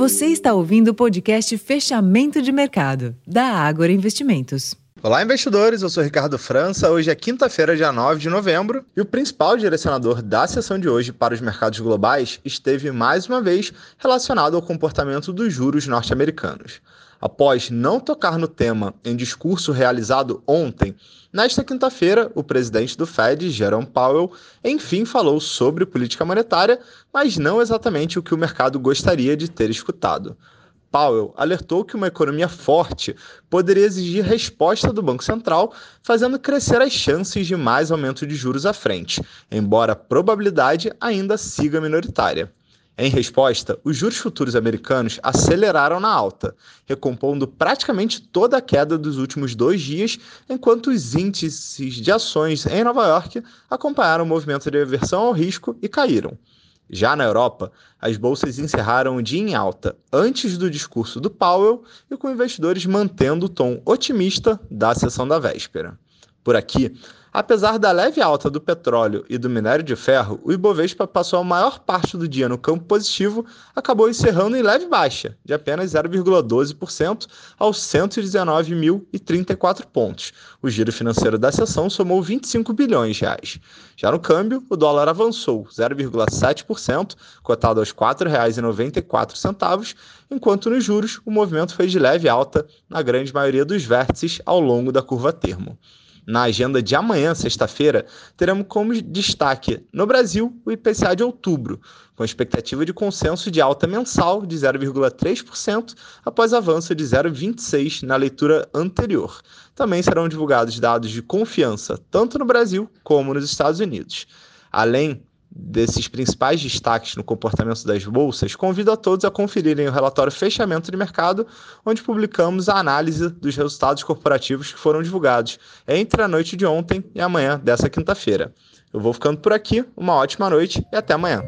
Você está ouvindo o podcast Fechamento de Mercado, da Ágora Investimentos. Olá, investidores. Eu sou Ricardo França. Hoje é quinta-feira, dia 9 de novembro, e o principal direcionador da sessão de hoje para os mercados globais esteve mais uma vez relacionado ao comportamento dos juros norte-americanos. Após não tocar no tema em discurso realizado ontem, nesta quinta-feira, o presidente do Fed, Jerome Powell, enfim falou sobre política monetária, mas não exatamente o que o mercado gostaria de ter escutado. Powell alertou que uma economia forte poderia exigir resposta do Banco Central, fazendo crescer as chances de mais aumento de juros à frente, embora a probabilidade ainda siga minoritária. Em resposta, os juros futuros americanos aceleraram na alta, recompondo praticamente toda a queda dos últimos dois dias, enquanto os índices de ações em Nova York acompanharam o movimento de aversão ao risco e caíram. Já na Europa, as bolsas encerraram o dia em alta antes do discurso do Powell e com investidores mantendo o tom otimista da sessão da véspera. Por aqui, Apesar da leve alta do petróleo e do minério de ferro, o Ibovespa passou a maior parte do dia no campo positivo, acabou encerrando em leve baixa, de apenas 0,12% aos 119.034 pontos. O giro financeiro da sessão somou 25 bilhões de reais. Já no câmbio, o dólar avançou 0,7%, cotado aos R$ 4,94, enquanto nos juros o movimento foi de leve alta na grande maioria dos vértices ao longo da curva termo. Na agenda de amanhã, sexta-feira, teremos como destaque no Brasil o IPCA de outubro, com expectativa de consenso de alta mensal de 0,3% após avanço de 0,26% na leitura anterior. Também serão divulgados dados de confiança tanto no Brasil como nos Estados Unidos. Além desses principais destaques no comportamento das bolsas, convido a todos a conferirem o relatório Fechamento de Mercado, onde publicamos a análise dos resultados corporativos que foram divulgados entre a noite de ontem e amanhã dessa quinta-feira. Eu vou ficando por aqui, uma ótima noite e até amanhã.